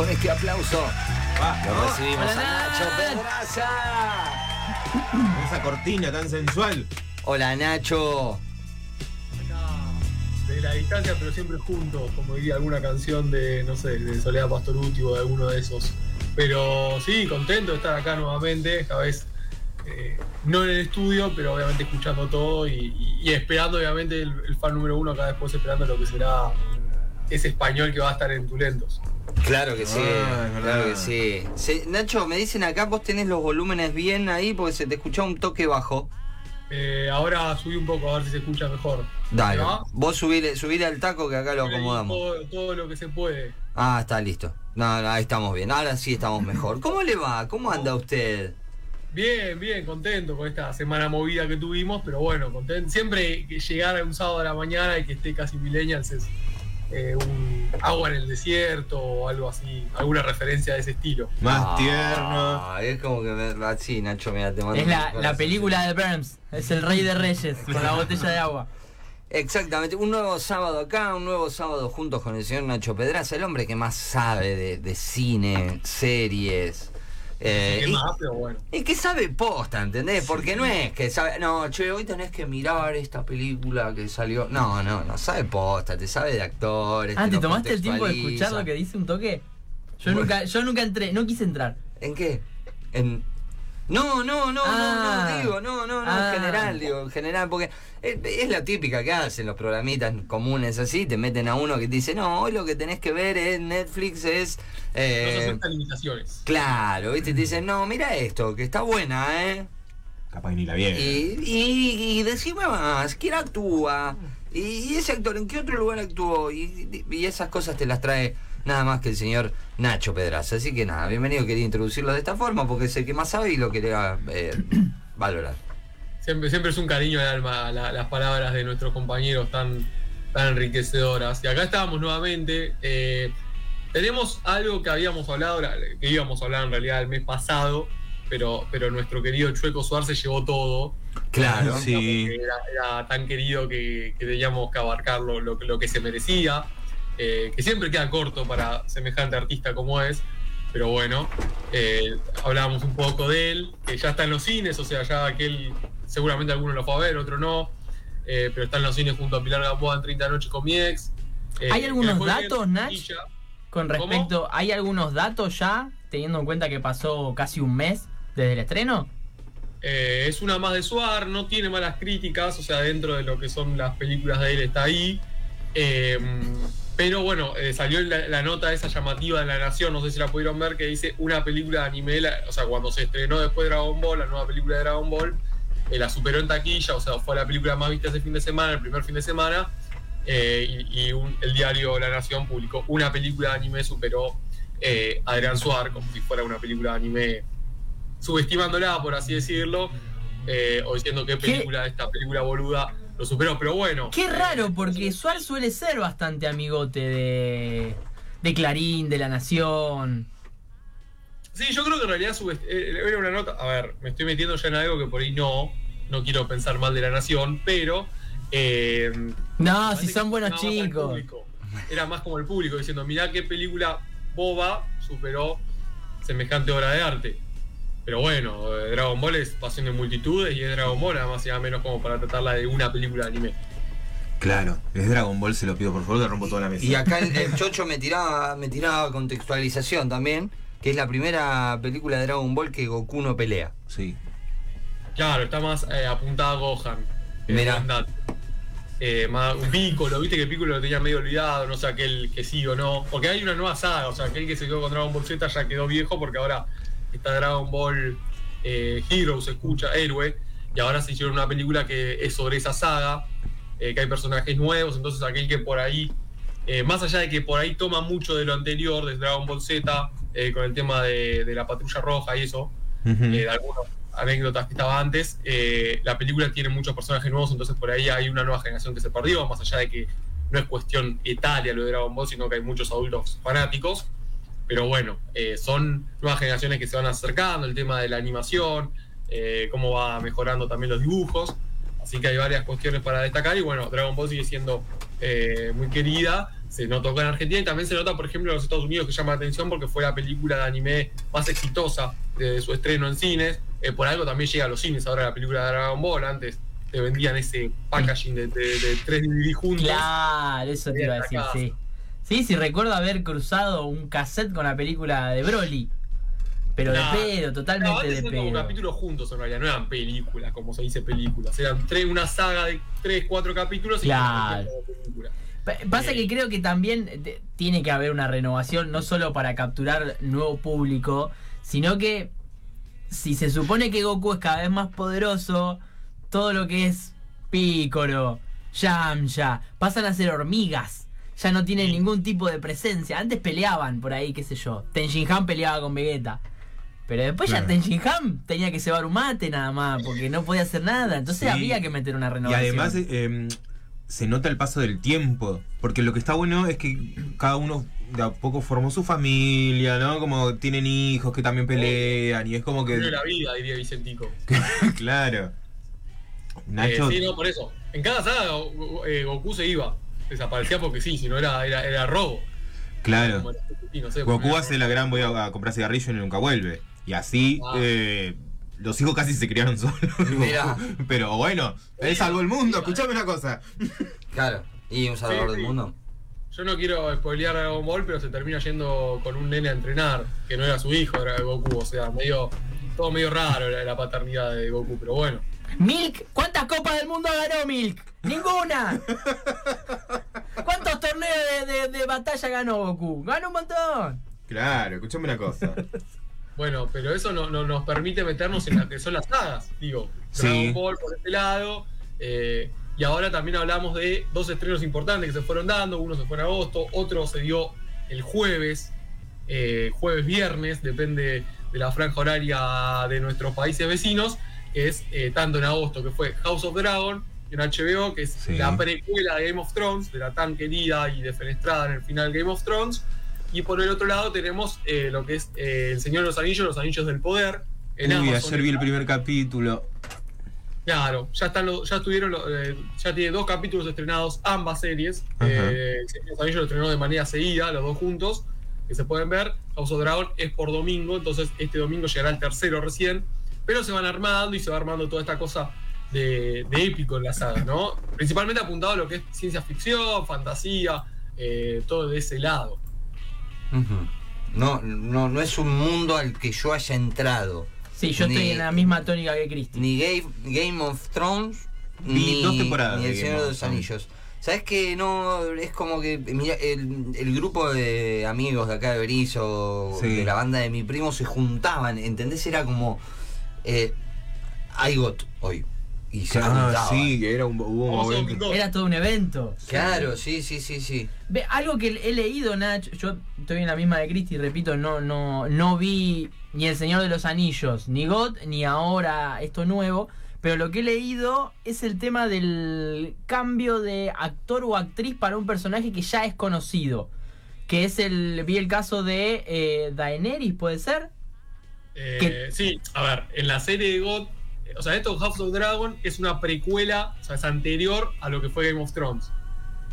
con este aplauso. Va, Lo ¿no? recibimos Hola, a Nacho Nach. Pedraza. Esa cortina tan sensual. Hola Nacho. de la distancia, pero siempre juntos, como diría alguna canción de, no sé, de Soledad Pastoruti o de alguno de esos. Pero sí, contento de estar acá nuevamente, esta vez eh, no en el estudio, pero obviamente escuchando todo y, y- y esperando, obviamente, el, el fan número uno acá después esperando lo que será ese español que va a estar en Tulentos. Claro que sí, Ah, claro que sí. Se- Nacho, me dicen acá, vos tenés los volúmenes bien ahí porque se te escuchó un toque bajo. Eh, ahora subí un poco a ver si se escucha mejor. Dale, ¿Va? vos subile, subile al taco que acá lo acomodamos. Todo, todo lo que se puede. Ah, está listo. No, no, ahí estamos bien. Ahora sí estamos mejor. ¿Cómo le va? ¿Cómo anda usted? Bien, bien, contento con esta semana movida que tuvimos, pero bueno, contento. Siempre que llegar a un sábado a la mañana y que esté casi millennials es eh, un agua en el desierto o algo así, alguna referencia de ese estilo. Más Ah, tierno. Es como que me, así, Nacho, mira, te mando Es la, la película de Burns. Es el rey de reyes con la botella de agua. Exactamente, un nuevo sábado acá, un nuevo sábado juntos con el señor Nacho Pedraza, el hombre que más sabe de, de cine, series. Eh, ¿Qué y, más? Pero bueno. y que sabe posta, ¿entendés? Porque no es que sabe, no, che, hoy tenés que mirar esta película que salió. No, no, no sabe posta, te sabe de actores. Ah, ¿te tomaste el tiempo de escuchar lo que dice un toque? Yo Bueno. nunca, yo nunca entré, no quise entrar. ¿En qué? En... No, no, no, no, Ah. no, digo, no, no, no, Ah. en general, digo, en general, porque es, es la típica que hacen los programitas comunes así, te meten a uno que te dice, no, hoy lo que tenés que ver en Netflix es... No eh, se aceptan limitaciones. claro, ¿viste? Te dicen, no, mira esto, que está buena, ¿eh? Capaz ni la viene. Y, y, y decime más, ¿quién actúa? Y, y ese actor, ¿en qué otro lugar actuó? Y, y esas cosas te las trae nada más que el señor Nacho Pedraza. Así que nada, bienvenido, quería introducirlo de esta forma porque es el que más sabe y lo quería eh, valorar. Siempre, siempre es un cariño al alma la- las palabras de nuestros compañeros tan, tan enriquecedoras. Y acá estábamos nuevamente. eh, tenemos algo que habíamos hablado, la- que íbamos a hablar en realidad el mes pasado, pero, pero nuestro querido Chueco Suar se llevó todo. Claro. Sí. Era tan querido que, que teníamos que abarcar lo, lo- lo que se merecía, eh, que siempre queda corto para semejante artista como es. Pero bueno, eh, hablábamos un poco de él, que ya está en los cines, o sea, ya que él, seguramente alguno lo fue a ver, otro no, eh, pero está en los cines junto a Pilar Gamboa en 30 noches con mi ex. ¿Hay algunos datos, Nach? Con ¿Cómo? respecto, ¿hay algunos datos ya, teniendo en cuenta que pasó casi un mes desde el estreno? Eh, es una más de Suar, no tiene malas críticas, o sea, dentro de lo que son las películas de él está ahí. Eh, pero bueno, eh, salió la, la nota esa llamativa de La Nación, no sé si la pudieron ver, que dice una película de anime, la- o sea, cuando se estrenó después de Dragon Ball, la nueva película de Dragon Ball, eh, la superó en taquilla, o sea, fue la película más vista ese fin de semana, el primer fin de semana, eh, y, y un- el diario La Nación publicó una película de anime superó a Adrián Suar, como si fuera una película de anime subestimándola, por así decirlo, o diciendo que película, esta película boluda lo superó, pero bueno. Qué raro, porque Suar suele ser bastante amigote de, de Clarín, de La Nación. Sí, yo creo que en realidad subest- eh, era una nota. A ver, me estoy metiendo ya en algo que por ahí no, no quiero pensar mal de la nación, pero. eh, No, si son buenos era chicos. Era más como el público diciendo, mirá qué película boba superó semejante obra de arte. Pero bueno, eh, Dragon Ball es pasión de multitudes y es Dragon Ball, nada más y nada menos como para tratarla de una película de anime. Claro, es Dragon Ball, se lo pido por favor, le rompo toda la mesa. Y acá el, el Chocho me tiraba, me tiraba contextualización también, que es la primera película de Dragon Ball que Goku no pelea. Sí. Claro, está más eh, apuntada a Gohan. Mirá. Eh, más un Piccolo, viste que Piccolo lo tenía medio olvidado, no sé aquel que sí o no. Porque hay una nueva saga, o sea, aquel que se quedó con Dragon Ball Z ya quedó viejo porque ahora está Dragon Ball eh, Hero, se escucha, héroe, y ahora se hicieron una película que es sobre esa saga, eh, que hay personajes nuevos, entonces aquel que por ahí, eh, más allá de que por ahí toma mucho de lo anterior, de Dragon Ball Z, eh, con el tema de, de la patrulla roja y eso, de algunas anécdotas que estaba antes. La película tiene muchos personajes nuevos, entonces por ahí hay una nueva generación que se perdió, más allá de que no es cuestión etaria lo de Dragon Ball, sino que hay muchos adultos fanáticos. Pero bueno, eh, son nuevas generaciones que se van acercando, el tema de la animación, eh, cómo va mejorando también los dibujos. Así que hay varias cuestiones para destacar y bueno, Dragon Ball sigue siendo eh, muy querida, se notó con Argentina y también se nota, por ejemplo, en los Estados Unidos, que llama la atención porque fue la película de anime más exitosa de su estreno en cines. Eh, por algo también llega a los cines ahora la película de Dragon Ball. Antes te vendían ese packaging de, de, de tres DVD juntos. Claro, eso te iba a decir, sí. Sí, sí, recuerdo haber cruzado un cassette con la película de Broly. Pero Nah. de pedo, totalmente de eran como pedo. capítulos juntos en realidad, no eran películas, como se dice películas. Eran tres, una saga de tres, cuatro capítulos y Claro. película. Pa- Pasa Eh. que creo que también te- tiene que haber una renovación, no solo para capturar nuevo público, sino que si se supone que Goku es cada vez más poderoso, todo lo que es Piccolo, Yamcha, pasan a ser hormigas. Ya no tienen Sí. ningún tipo de presencia. Antes peleaban por ahí, qué sé yo. Tenshin Han peleaba con Vegeta. Pero después ya. Tenshin Han tenía que cebar un mate nada más, porque no podía hacer nada. Entonces Sí. había que meter una Y renovación. además eh, em, se nota el paso del tiempo. Porque lo que está bueno es que cada uno de a poco formó su familia, ¿no? Como tienen hijos que también pelean. Y es como que. Vive la vida, diría Vicentico. claro. Nacho. Eh, sí, no, por eso. En cada saga eh, Goku se iba. Desaparecía porque sí, si no era, era, era robo. Claro. Como era- sí, no sé, Goku hace la gran voy a, a comprar cigarrillo y nunca vuelve. Y así Ah. eh, los hijos casi se criaron solos. Pero bueno, él salvó el mundo, escuchame una cosa. Claro. Y un salvador Sí, del sí. mundo. Yo no quiero spoilear a Dragon Ball, pero se termina yendo con un nene a entrenar, que no era su hijo, era Goku. O sea, medio. Todo medio raro era la paternidad de Goku, pero bueno. Milk, ¿cuántas copas del mundo ganó Milk? ¡Ninguna! ¿Cuántos torneos de, de- de batalla ganó Goku? ¡Ganó un montón! Claro, escuchame una cosa. Bueno, pero eso no, no nos permite meternos en las que son las sagas, digo. Sí. Dragon Ball por este lado. eh, y ahora también hablamos de dos estrenos importantes que se fueron dando. Uno se fue en agosto, otro se dio el jueves, eh, jueves viernes, depende de la franja horaria de nuestros países vecinos. Que es eh, tanto en agosto que fue House of Dragon en HBO, que es Sí. la precuela de Game of Thrones, de la tan querida y defenestrada en el final Game of Thrones. Y por el otro lado tenemos eh, lo que es eh, El Señor de los Anillos, Los Anillos del Poder. En Uy, ayer vi el primer capítulo. Claro, ya están los- ya estuvieron, los- eh, ya tiene dos capítulos estrenados ambas series. El Señor de los Anillos lo estrenó de manera seguida, los dos juntos, que se pueden ver. House of Dragon es por domingo, entonces este domingo llegará el tercero recién. Pero se van armando y se va armando toda esta cosa de, de épico en la saga, ¿no? Principalmente apuntado a lo que es ciencia ficción, fantasía, eh, todo de ese lado. No, no, no es un mundo al que yo haya entrado. Sí, yo Ni- estoy en la misma tónica que Cristi. Ni Game, Game of Thrones, Vi ni, dos temporadas ni El Señor de of los. Anillos. ¿Sabes que no? Es como que mira, el, el grupo de amigos de acá de Berizo, Sí. de la banda de mi primo, se juntaban, ¿entendés? Era como. Eh, I got hoy. Y se Ah, sí, era un, hubo un. Era todo un evento. Claro, sí, sí, sí, sí. Ve, algo que he leído, Nach, yo estoy en la misma de Cristi, repito, no, no, no vi ni El Señor de los Anillos, ni God, ni ahora esto nuevo, pero lo que he leído es el tema del cambio de actor o actriz para un personaje que ya es conocido. Que es el. Vi el caso de eh, Daenerys, ¿puede ser? Eh, sí, a ver, en la serie de God, eh, o sea, esto House of Dragon es una precuela, o sea, es anterior a lo que fue Game of Thrones.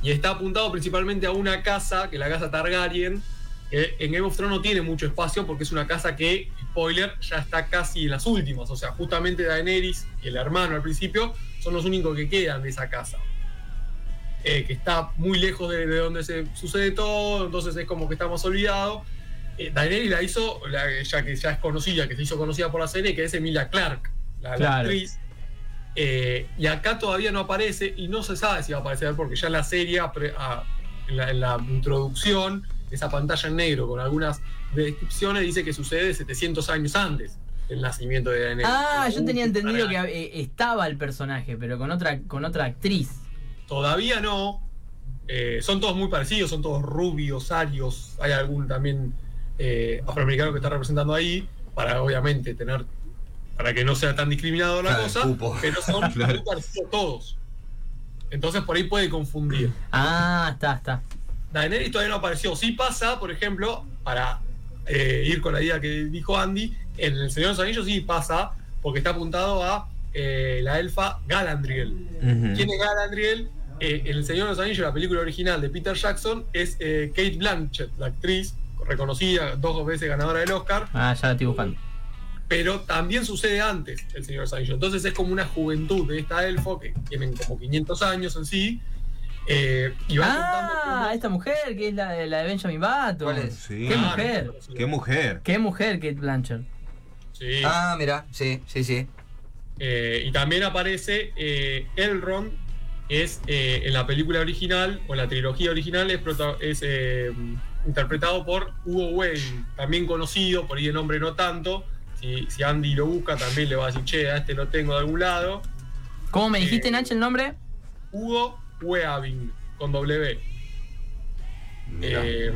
Y está apuntado principalmente a una casa, que es la casa Targaryen, que en Game of Thrones no tiene mucho espacio porque es una casa que, spoiler, ya está casi en las últimas. O sea, justamente Daenerys y el hermano al principio son los únicos que quedan de esa casa. Eh, que está muy lejos de, de donde se sucede todo, entonces es como que está más olvidado. Eh, Daenerys la hizo, la- ya que ya es conocida, que se hizo conocida por la serie, que es Emilia Clark, la, actriz. Eh, y acá todavía no aparece y no se sabe si va a aparecer porque ya en la serie, a- en, la, en la introducción, esa pantalla en negro con algunas descripciones dice que sucede 700 años antes del nacimiento de Daenerys. Ah, yo tenía entendido que eh, estaba el personaje, pero con otra, con otra actriz. Todavía no. Eh, son todos muy parecidos, son todos rubios, arios. Hay algún también eh, afroamericano que está representando ahí, para obviamente tener, para que no sea tan discriminado la Claro, cosa, cupo. pero son Claro. todos. Entonces por ahí puede confundir. Ah, está, está. Daenerys todavía no apareció. Sí pasa, por ejemplo, para eh, ir con la idea que dijo Andy, en El Señor de los Anillos sí pasa, porque está apuntado a eh, la elfa Galadriel. Ujú. ¿Quién es Galadriel? eh, en El Señor de los Anillos, la película original de Peter Jackson, es eh, Kate Blanchett, la actriz reconocida, dos veces ganadora del Oscar, Ah, ya la estoy buscando. pero también sucede antes El Señor Anillos. Entonces es como una juventud de esta elfo, que tienen como 500 años en sí, eh, y va Ah, esta mujer que es la de, la de Benjamin Button. ¿Cuál es? Sí. ¿Qué mujer? Qué mujer. Qué mujer, Kate Blanchard. Sí. Ah, mira, sí, sí, sí. Eh, y también aparece eh, Elrond, es eh, en la película original o en la trilogía original es, prota- es, eh, interpretado por Hugo Wayne, también conocido, por ahí de nombre no tanto. Si, si Andy lo busca, también le va a decir, che, a este lo tengo de algún lado. ¿Cómo me dijiste, Eh, Nacho, el nombre? Hugo Weaving, con W. Eh,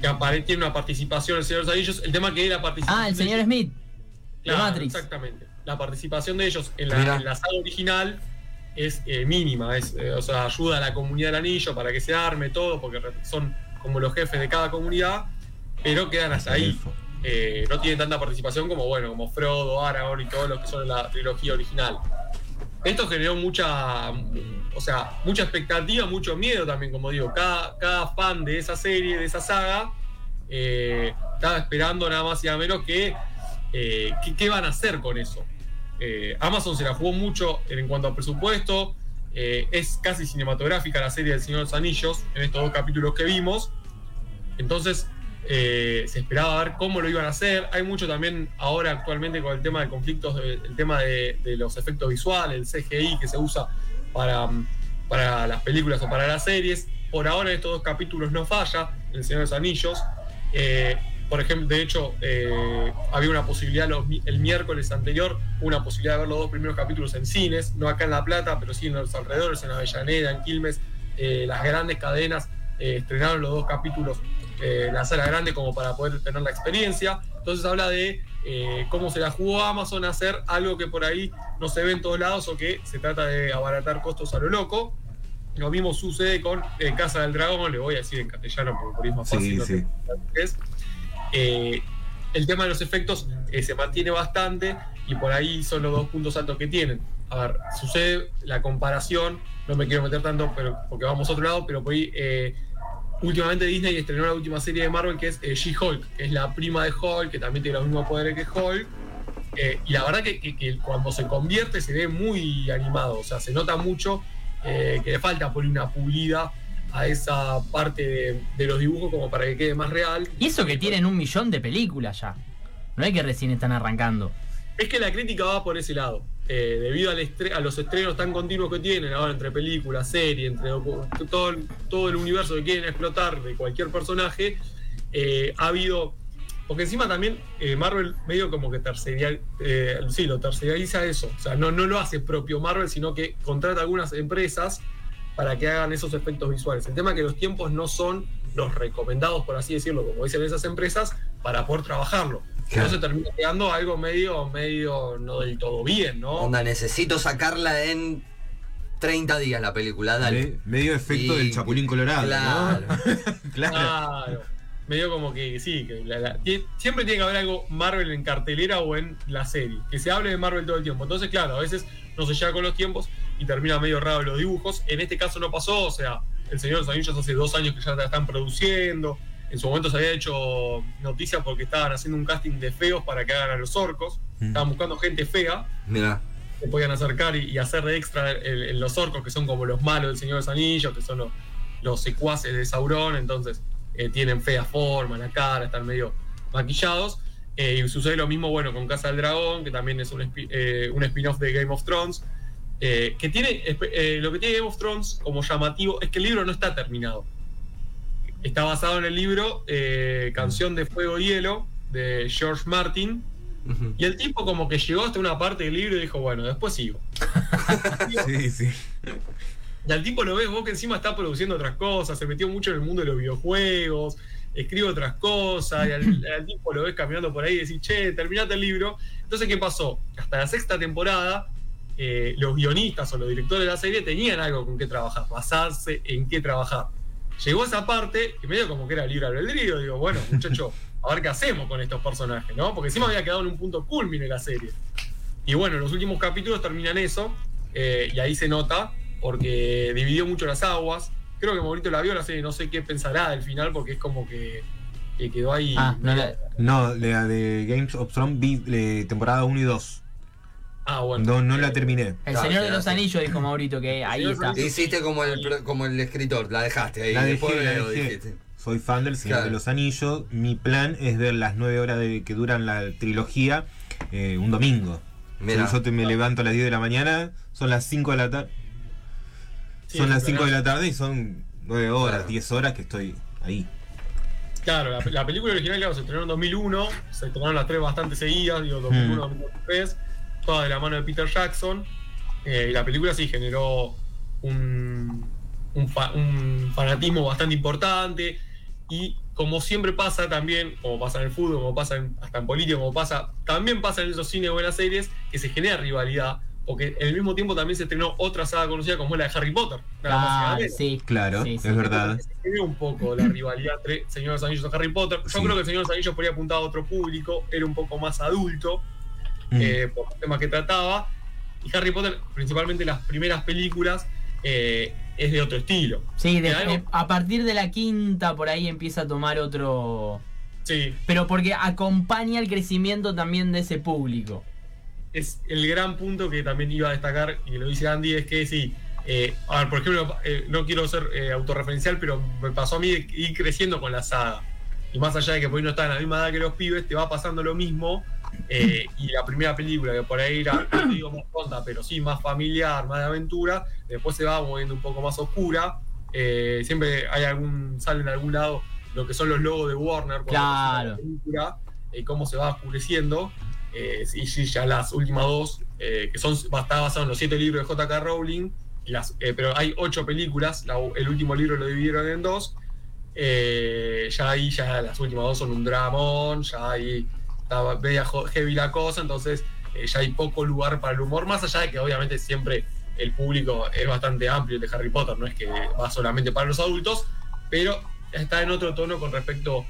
que tiene una participación el Señor de los Anillos. El tema que es la participación. Ah, el señor Smith. De Claro, Matrix. Exactamente. La participación de ellos en la, en la saga original es eh, mínima, es, eh, o sea, ayuda a la comunidad del anillo para que se arme todo, porque son como los jefes de cada comunidad, pero quedan hasta ahí. Eh, no tienen tanta participación como, bueno, como Frodo, Aragorn y todos los que son en la trilogía original. Esto generó mucha, o sea, mucha expectativa, mucho miedo también, como digo. Cada, cada fan de esa serie, de esa saga, eh, estaba esperando nada más y nada menos que eh, qué, van a hacer con eso. Amazon se la jugó mucho en cuanto a presupuesto. Eh, es casi cinematográfica la serie del Señor de los Anillos en estos dos capítulos que vimos. Entonces eh, se esperaba ver cómo lo iban a hacer. Hay mucho también ahora actualmente con el tema de conflictos, el tema de, los efectos visuales, el CGI que se usa para, mm, para las películas o para las series. Por ahora en estos dos capítulos no falla, El Señor de los Anillos. Eh, por ejemplo, de hecho, eh, había una posibilidad los el miércoles anterior, una posibilidad de ver los dos primeros capítulos en cines, no acá en La Plata, pero sí en los alrededores, en Avellaneda, en Quilmes. Eh, las grandes cadenas eh, estrenaron los dos capítulos en la sala grande como para poder tener la experiencia. Entonces habla de eh, cómo se la jugó Amazon a hacer algo que por ahí no se ve en todos lados o que se trata de abaratar costos a lo loco. Lo mismo sucede con eh, Casa del Dragón, le voy a decir en castellano porque por ahí es más Sí, fácil. sí. es. Eh, el tema de los efectos eh, se mantiene bastante y por ahí son los dos puntos altos que tienen. A ver, sucede la comparación, no me quiero meter tanto pero, porque vamos a otro lado, pero por ahí eh, últimamente Disney estrenó la última serie de Marvel que es eh, She-Hulk, que es la prima de Hulk, que también tiene los mismos poderes que Hulk. Y la verdad que, que- cuando se convierte se ve muy animado, o sea, se nota mucho que le falta por una pulida a esa parte de, de los dibujos como para que quede más real. Y eso que tienen un millón de películas ya. No es que recién están arrancando. Es que la crítica va por ese lado. Eh, debido al a los estrenos tan continuos que tienen ahora entre películas, series, entre todo, el- todo el universo que quieren explotar de cualquier personaje, eh, ha habido. Porque encima también eh, Marvel medio como que terceria, eh, sí, lo tercerializa eso. O sea, no, no lo hace propio Marvel, sino que contrata algunas empresas para que hagan esos efectos visuales. El tema es que los tiempos no son los recomendados, por así decirlo, como dicen esas empresas, para poder trabajarlo. Claro. Entonces termina quedando algo medio, medio no del todo bien, ¿no? Onda, necesito sacarla en 30 días la película, dale. Me- medio efecto Y- del Chapulín Colorado, Claro. ¿no? claro. Claro. Medio como que sí, que la- siempre tiene que haber algo Marvel en cartelera o en la serie. Que se hable de Marvel todo el tiempo. Entonces, claro, a veces no se llega con los tiempos y termina medio raro los dibujos. En este caso no pasó, o sea, El Señor de los Anillos hace dos años que ya la están produciendo. En su momento se había hecho noticia porque estaban haciendo un casting de feos para que hagan a los orcos. Mm. Estaban buscando gente fea. Mira. se podían acercar y, y hacer de extra en, en los orcos, que son como los malos del Señor de los Anillos, que son los, los secuaces de Sauron, entonces eh, tienen fea forma, la cara, están medio maquillados. Eh, y sucede lo mismo, bueno, con Casa del Dragón, que también es un, eh, un spin-off de Game of Thrones. Eh, que tiene eh, lo que tiene Game of Thrones como llamativo es que el libro no está terminado. Está basado en el libro eh, Canción de Fuego y Hielo de George Martin, y el tipo como que llegó hasta una parte del libro y dijo, bueno, después sigo. Sí, sí. Y al tipo lo ves vos que encima está produciendo otras cosas, se metió mucho en el mundo de los videojuegos, escribe otras cosas, y al, al tipo lo ves caminando por ahí y decís, che, terminate el libro. Entonces, ¿qué pasó? Hasta la sexta temporada, eh, los guionistas o los directores de la serie tenían algo con qué trabajar, basarse en qué trabajar. Llegó esa parte y medio como que era libre albedrío, digo, bueno, muchacho, a ver qué hacemos con estos personajes, ¿no? Porque encima había quedado en un punto culmine la serie. Y bueno, los últimos capítulos terminan eso, eh, y ahí se nota porque dividió mucho las aguas. Creo que Maurito la vio la serie, no sé qué pensará del final, porque es como que, que quedó ahí. Ah, no la- No, la de Games of Thrones vi eh, temporada 1 y 2. Ah, bueno. No, no la terminé. El Señor de los sí. Anillos, dijo Maurito, que ahí está. Hiciste como el, pro- como el escritor, la dejaste ahí. La después dejé, la lo dejé. dijiste. Soy fan del Señor Claro. de los Anillos. Mi plan es ver las 9 horas de, que duran la trilogía eh, un domingo. Mira. Yo te me levanto a las 10 de la mañana, son las 5 de la tarde. Sí, son las un 5 de la tarde y son 9 horas, Claro. 10 horas que estoy ahí. Claro, la, la película original, claro, se estrenó en 2001, se estrenaron las tres bastante seguidas, digo, 2001, Hmm. 2003, toda de la mano de Peter Jackson. eh, y la película sí generó un, un, fa- un fanatismo bastante importante. Y como siempre pasa también, como pasa en el fútbol, como pasa en- hasta en política, como pasa, también pasa en esos cines o en las series, que se genera rivalidad. Porque en el mismo tiempo también se estrenó otra saga conocida como la de Harry Potter. menos. sí. Claro, Sí, sí. es verdad. Se genera un poco la rivalidad entre Señor de los Anillos y Harry Potter. Yo Sí. creo que el Señor de los Anillos podría apuntar a otro público, era un poco más adulto Mm. eh, por los temas que trataba. Y Harry Potter, principalmente las primeras películas, eh, es de otro estilo. Sí, de- a partir de la quinta por ahí empieza a tomar otro... Sí, Pero porque acompaña el crecimiento también de ese público. es el gran punto que también iba a destacar, y lo dice Andy, es que sí. eh, a ver, por ejemplo, eh, no quiero ser eh, autorreferencial, pero me pasó a mí de ir creciendo con la saga. Y más allá de que por ahí no está en la misma edad que los pibes, te va pasando lo mismo. Eh, y la primera película, que por ahí era, no digo más tonta, pero sí más familiar, más de aventura, después se va moviendo un poco más oscura. eh, siempre hay algún, sale en algún lado lo que son los logos de Warner cuando Claro. la película, y cómo se va oscureciendo. Eh, y sí, ya las últimas dos, eh, que son está basado en los siete libros de J.K. Rowling, las, eh, pero hay ocho películas, la- el último libro lo dividieron en dos. eh, ya ahí, ya las últimas dos son un dramón, ya ahí estaba media heavy la cosa, entonces eh, ya hay poco lugar para el humor, más allá de que obviamente siempre el público es bastante amplio de Harry Potter, no es que va solamente para los adultos, pero está en otro tono con respecto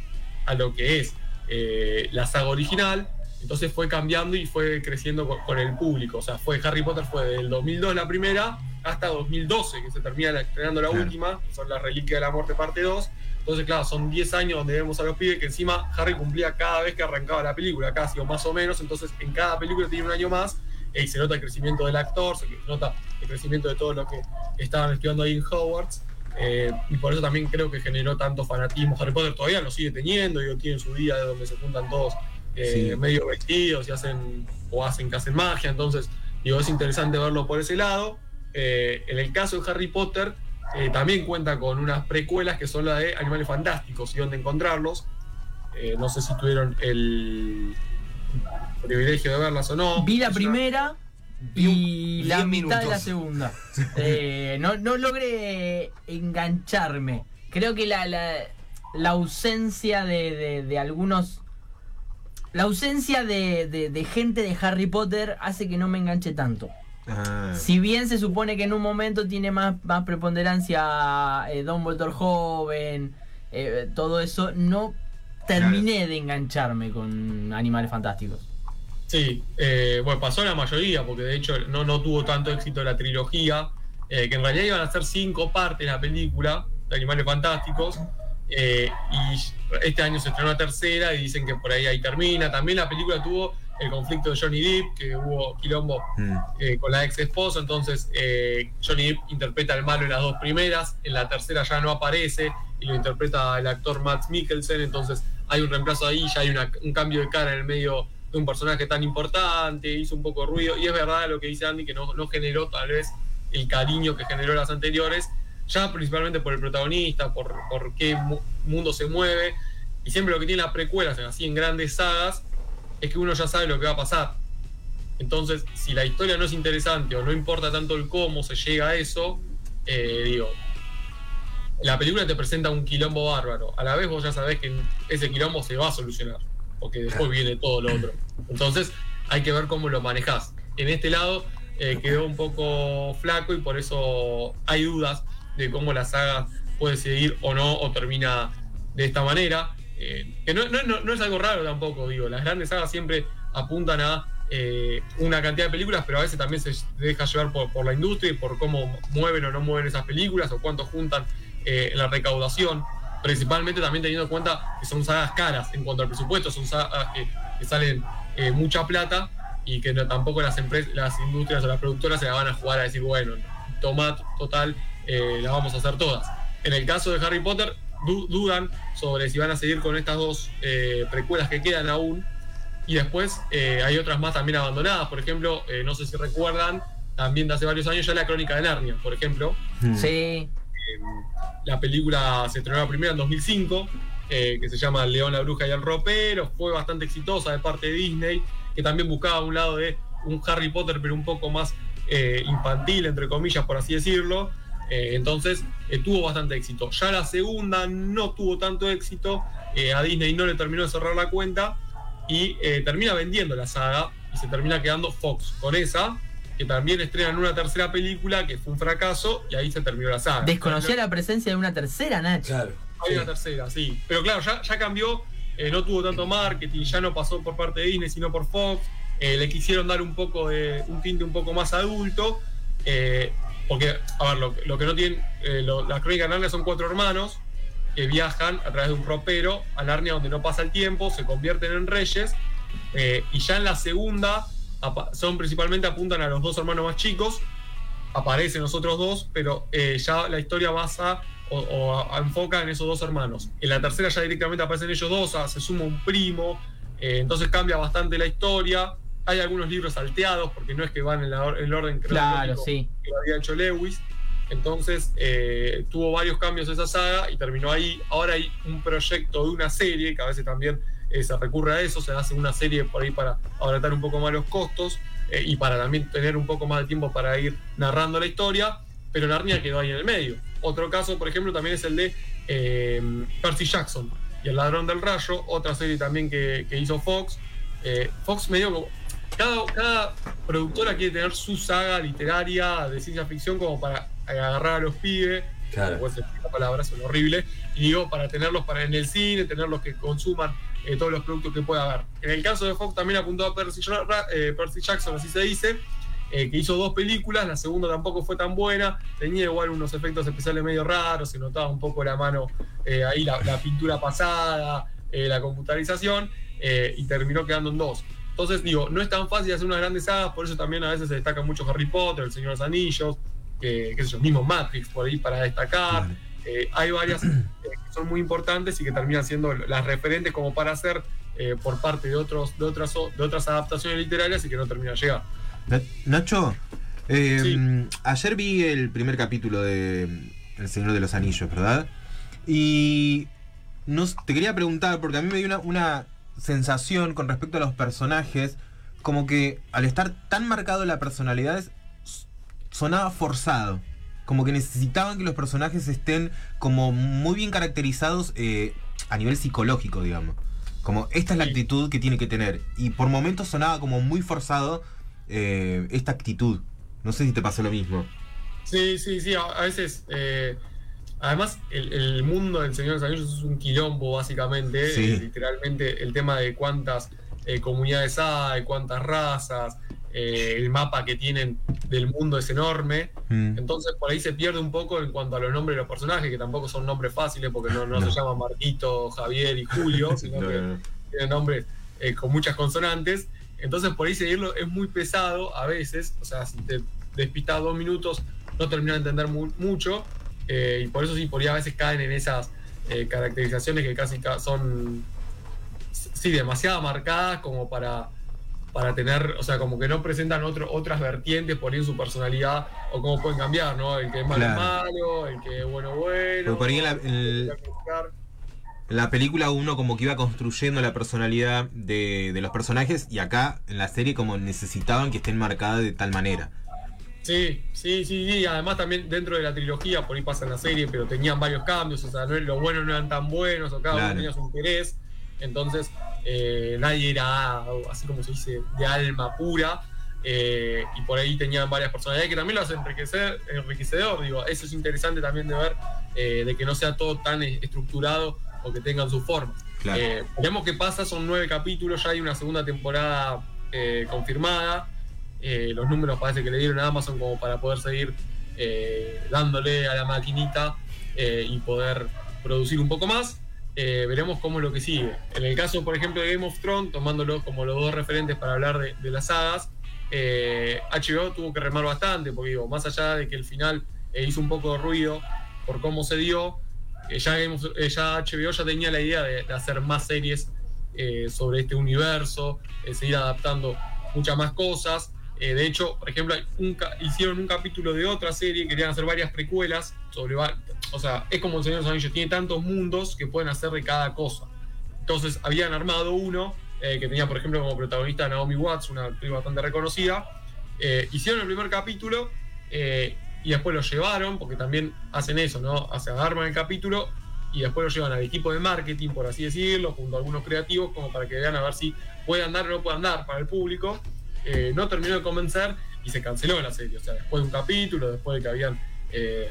a lo que es eh, la saga original. Entonces fue cambiando y fue creciendo con, con el público. O sea, fue Harry Potter fue del 2002 la primera hasta 2012 que se termina estrenando la Claro. última, que son las Reliquias de la Muerte parte 2. Entonces, claro, son 10 años donde vemos a los pibes que encima Harry cumplía cada vez que arrancaba la película, casi o más o menos. Entonces, en cada película tiene un año más y se nota el crecimiento del actor, se nota el crecimiento de todos los que estaban estudiando ahí en Hogwarts. eh, y por eso también creo que generó tanto fanatismo. Harry Potter todavía lo sigue teniendo, digo, tiene su día de donde se juntan todos eh, Sí. medio vestidos y hacen o hacen que hacen magia. Entonces, digo, es interesante verlo por ese lado. Eh, en el caso de Harry Potter, eh, también cuenta con unas precuelas que son la de Animales Fantásticos y dónde encontrarlos. Eh, no sé si tuvieron el privilegio de verlas o no. Vi la Es una- primera Vi un- y la mitad de la segunda. Eh, no, no logré engancharme. Creo que la, la, la ausencia de, de- de algunos... La ausencia de- de gente de Harry Potter hace que no me enganche tanto. Ah, Si bien se supone que en un momento tiene más, más preponderancia eh, Dumbledore joven, eh, todo eso, no terminé de engancharme con Animales Fantásticos. Sí, eh, bueno, pasó la mayoría, porque de hecho no, no tuvo tanto éxito la trilogía, eh, que en realidad iban a ser cinco partes la película de Animales Fantásticos, eh, y este año se estrenó la tercera y dicen que por ahí ahí termina. También la película tuvo el conflicto de Johnny Depp, que hubo quilombo mm. eh, con la ex esposa, entonces eh, Johnny Depp interpreta al malo en las dos primeras, en la tercera ya no aparece y lo interpreta el actor Matt Mikkelsen, entonces hay un reemplazo ahí, ya hay una- un cambio de cara en el medio de un personaje tan importante, hizo un poco de ruido, y es verdad lo que dice Andy, que no, no generó tal vez el cariño que generó las anteriores, ya principalmente por el protagonista, por, por qué mu- mundo se mueve, y siempre lo que tiene las precuelas, así en grandes sagas, es que uno ya sabe lo que va a pasar. Entonces, si la historia no es interesante o no importa tanto el cómo se llega a eso, eh, digo, la película te presenta un quilombo bárbaro. A la vez vos ya sabés que ese quilombo se va a solucionar, porque después viene todo lo otro. Entonces, hay que ver cómo lo manejás. En este lado eh, quedó un poco flaco y por eso hay dudas de cómo la saga puede seguir o no, o termina de esta manera. Eh, que no, es algo raro tampoco, digo. Las grandes sagas siempre apuntan a eh, una cantidad de películas, pero a veces también se deja llevar por, la industria y por cómo mueven o no mueven esas películas o cuánto juntan eh, la recaudación. Principalmente también teniendo en cuenta que son sagas caras en cuanto al presupuesto, son sagas que, salen eh, mucha plata y que tampoco las empresas, las industrias o las productoras se la van a jugar a decir, bueno, toma total, las vamos a hacer todas. En el caso de Harry Potter, dudan sobre si van a seguir con estas dos eh, precuelas que quedan aún. Y después eh, hay otras más también abandonadas. Por ejemplo, eh, no sé si recuerdan, también de hace varios años ya la crónica de Narnia, por ejemplo. Mm. Sí. La película se estrenó la primera en 2005, eh, que se llama El León, la Bruja y el Ropero. Fue bastante exitosa de parte de Disney, que también buscaba un lado de un Harry Potter, pero un poco más eh, infantil, entre comillas, por así decirlo. Eh, entonces eh, tuvo bastante éxito. Ya la segunda no tuvo tanto éxito. eh, a Disney no le terminó de cerrar la cuenta y eh, termina vendiendo la saga y se termina quedando Fox con esa, que también estrenan una tercera película que fue un fracaso y ahí se terminó la saga. Desconocía la presencia de una tercera, Nacho. Claro. Hay una tercera, sí. Pero claro, ya, ya cambió, eh, no tuvo tanto marketing, ya no pasó por parte de Disney, sino por Fox. Eh, le quisieron dar un poco de un tinte un poco más adulto. eh, porque, a ver, lo, que no tienen, eh, lo- las crónicas de Narnia son cuatro hermanos que viajan a través de un ropero a Narnia donde no pasa el tiempo, se convierten en reyes. eh, y ya en la segunda son principalmente apuntan a los dos hermanos más chicos, aparecen los otros dos, pero eh, ya la historia basa o, enfoca en esos dos hermanos. En la tercera ya directamente aparecen ellos dos, ah, se suma un primo, eh, entonces cambia bastante la historia. Hay algunos libros salteados, porque no es que van en, la en el orden Claro, sí. que lo había hecho Lewis. Entonces eh, tuvo varios cambios esa saga y terminó ahí. Ahora hay un proyecto de una serie, que a veces también eh, se recurre a eso, se hace una serie por ahí para abaratar un poco más los costos eh, y para también tener un poco más de tiempo para ir narrando la historia, pero Narnia quedó ahí en el medio. Otro caso, por ejemplo, también es el de Percy Jackson y El Ladrón del Rayo, otra serie también que, que hizo Fox. Fox medio. Cada, cada productora quiere tener su saga literaria de ciencia ficción como para agarrar a los pibes Claro. Después la palabra son horrible. Y digo, para tenerlos para en el cine, tenerlos que consuman eh, todos los productos que pueda haber. En el caso de Fox también apuntó a Percy, eh, Percy Jackson, así se dice, eh, que hizo dos películas, la segunda tampoco fue tan buena, tenía igual unos efectos especiales medio raros, se notaba un poco la mano eh, ahí, la, la pintura pasada, la computarización, y terminó quedando en dos. Entonces, digo, no es tan fácil hacer unas grandes sagas, por eso también a veces se destaca mucho Harry Potter, El Señor de los Anillos, que, qué sé yo, mismo Matrix por ahí para destacar. Eh, hay varias eh, que son muy importantes y que terminan siendo las referentes como para hacer eh, por parte de otros de otras de otras adaptaciones literarias y que no terminan de llegar. Na- Nacho, Sí. ayer vi el primer capítulo de El Señor de los Anillos, ¿verdad? Y no, s- te quería preguntar, porque a mí me dio una, una sensación con respecto a los personajes, como que al estar tan marcado la personalidad, sonaba forzado. Como que necesitaban que los personajes estén como muy bien caracterizados eh, a nivel psicológico, digamos. Como esta es la actitud que tiene que tener. Y por momentos sonaba como muy forzado eh, esta actitud. No sé si te pasó lo mismo. Sí, sí, sí, a, a veces. eh, además, el, el mundo del Señor de los Anillos es un quilombo, básicamente. Sí. eh, literalmente, el tema de cuántas eh, comunidades hay, cuántas razas, eh, el mapa que tienen del mundo es enorme. Mm. Entonces por ahí se pierde un poco en cuanto a los nombres de los personajes, que tampoco son nombres fáciles porque no, no No. se llaman Marquito, Javier y Julio, sino No, que tienen nombres eh, con muchas consonantes. Entonces por ahí seguirlo es muy pesado a veces, o sea, si te despistas dos minutos no terminas de entender mu- mucho, eh, y por eso sí, por ahí a veces caen en esas eh, caracterizaciones que casi ca- son, sí, demasiado marcadas como para para tener, o sea, como que no presentan otro, otras vertientes por ahí en su personalidad o cómo pueden cambiar, ¿no? El que es malo Claro. malo, el que es bueno bueno. Porque por ahí en la, en el- en la película uno como que iba construyendo la personalidad de, de los personajes y acá en la serie como necesitaban que estén marcadas de tal manera. Sí, sí, sí, sí, y además también dentro de la trilogía, por ahí pasa en la serie, pero tenían varios cambios, o sea, no, los buenos no eran tan buenos, o cada Claro. uno tenía su interés, entonces eh, nadie era, así como se dice, de alma pura, eh, y por ahí tenían varias personalidades que también lo hacen enriquecer, enriquecedor, digo, eso es interesante también de ver, eh, de que no sea todo tan estructurado o que tengan su forma. Claro. Eh, veremos qué pasa, son nueve capítulos, ya hay una segunda temporada eh, confirmada. Eh, los números parece que le dieron a Amazon como para poder seguir dándole a la maquinita y poder producir un poco más. veremos cómo es lo que sigue. En el caso, por ejemplo, de Game of Thrones, tomándolo como los dos referentes para hablar de, de las sagas, HBO tuvo que remar bastante, porque más allá de que el final hizo un poco de ruido por cómo se dio, ya, ya HBO ya tenía la idea de, hacer más series eh, sobre este universo, eh, seguir adaptando muchas más cosas. Eh, de hecho, por ejemplo, hicieron un capítulo de otra serie, querían hacer varias precuelas sobre. O sea, es como el Señor de los tiene tantos mundos que pueden hacer de cada cosa. Entonces, habían armado uno que tenía, por ejemplo, como protagonista Naomi Watts, una actriz bastante reconocida. hicieron el primer capítulo y después lo llevaron, porque también hacen eso, ¿no? O sea, arman el capítulo y después lo llevan al equipo de marketing, por así decirlo, junto a algunos creativos, como para que vean a ver si puede andar o no puede andar para el público. Eh, no terminó de convencer y se canceló la serie. O sea, después de un capítulo, después de que habían, eh,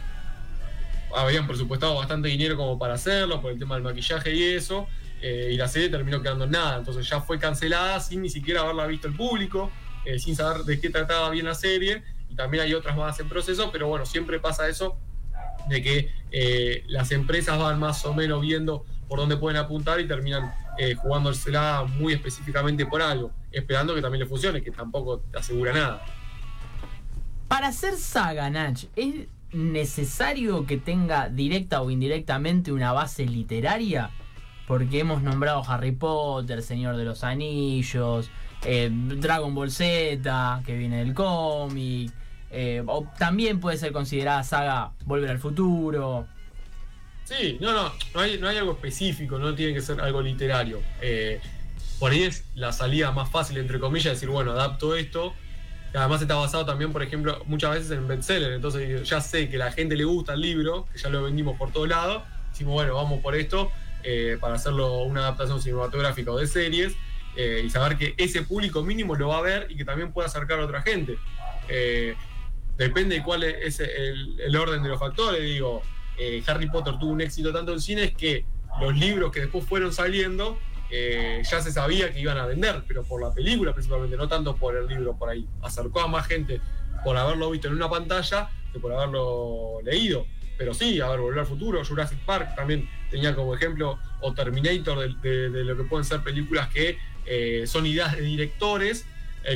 habían presupuestado bastante dinero como para hacerlo, por el tema del maquillaje y eso, eh, y la serie terminó quedando en nada. Entonces ya fue cancelada sin ni siquiera haberla visto el público, sin saber de qué trataba bien la serie y también hay otras más en proceso, pero bueno, siempre pasa eso de que eh, las empresas van más o menos viendo por dónde pueden apuntar y terminan eh, jugándosela muy específicamente por algo, esperando que también le funcione, que tampoco te asegura nada. Para hacer saga, Nach, ¿es necesario que tenga directa o indirectamente una base literaria? Porque hemos nombrado Harry Potter, Señor de los Anillos, eh, Dragon Ball Z, que viene del cómic, eh, o también puede ser considerada saga Volver al Futuro. Sí, no, no, no hay, no hay algo específico, no tiene que ser algo literario. Eh, por ahí es la salida más fácil, entre comillas, decir, bueno, adapto esto. además está basado también, por ejemplo, muchas veces en bestseller. Entonces ya sé que la gente le gusta el libro, que ya lo vendimos por todos lados. Decimos, bueno, vamos por esto eh, para hacerlo una adaptación cinematográfica o de series. y saber que ese público mínimo lo va a ver y que también puede acercar a otra gente depende de cuál es el, orden de los factores. Digo, eh, Harry Potter tuvo un éxito tanto en cines que los libros que después fueron saliendo eh, ya se sabía que iban a vender, pero por la película principalmente, no tanto por el libro por ahí. Acercó a más gente por haberlo visto en una pantalla que por haberlo leído. Pero sí, a ver, Volver al Futuro, Jurassic Park también tenía como ejemplo, o Terminator, de, lo que pueden ser películas que eh, son ideas de directores